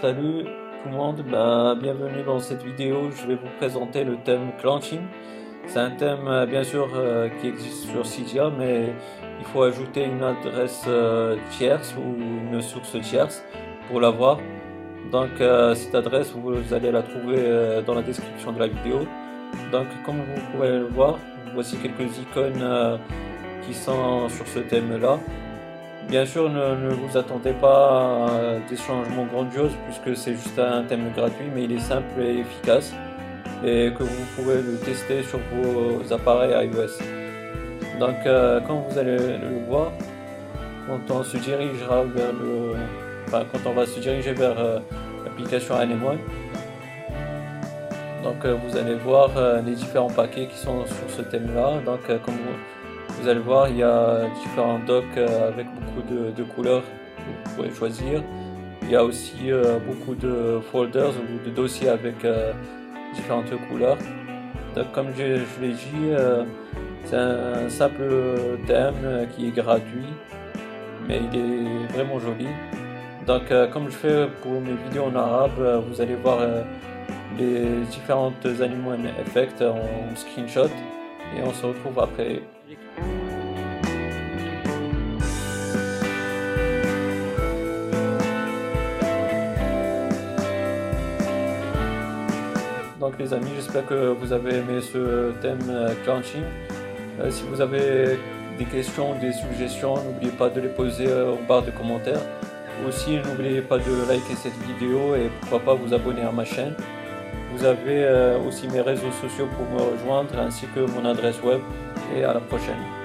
Salut tout le monde, ben, bienvenue dans cette vidéo. Je vais vous présenter le thème clenching. C'est un thème euh, bien sûr euh, qui existe sur Cydia, mais il faut ajouter une adresse euh, tierce ou une source tierce pour l'avoir. Donc cette adresse, vous allez la trouver dans la description de la vidéo. Donc comme vous pouvez le voir, voici quelques icônes qui sont sur ce thème là. Bien sûr, ne, vous attendez pas à des changements grandioses puisque c'est juste un thème gratuit, mais il est simple et efficace et que vous pouvez le tester sur vos appareils iOS. Donc, euh, quand vous allez le voir, quand on se dirigera vers le, enfin, quand on va se diriger vers euh, l'application Anemone, donc euh, vous allez voir les différents paquets qui sont sur ce thème-là. Donc, comme vous, vous allez voir, il y a différents docks euh, avec beaucoup de, couleurs que vous pouvez choisir. Il y a aussi euh, beaucoup de folders ou de dossiers avec euh, différentes couleurs. Donc, comme je, l'ai dit, c'est un simple thème qui est gratuit, mais il est vraiment joli. Donc, comme je fais pour mes vidéos en arabe, vous allez voir les différentes animaux effects en screenshot et on se retrouve après. Donc les amis, j'espère que vous avez aimé ce thème euh, clenching. Euh, si vous avez des questions, des suggestions, n'oubliez pas de les poser euh, en barre de commentaires. Aussi, n'oubliez pas de liker cette vidéo et pourquoi pas vous abonner à ma chaîne. Vous avez aussi mes réseaux sociaux pour me rejoindre ainsi que mon adresse web et à la prochaine.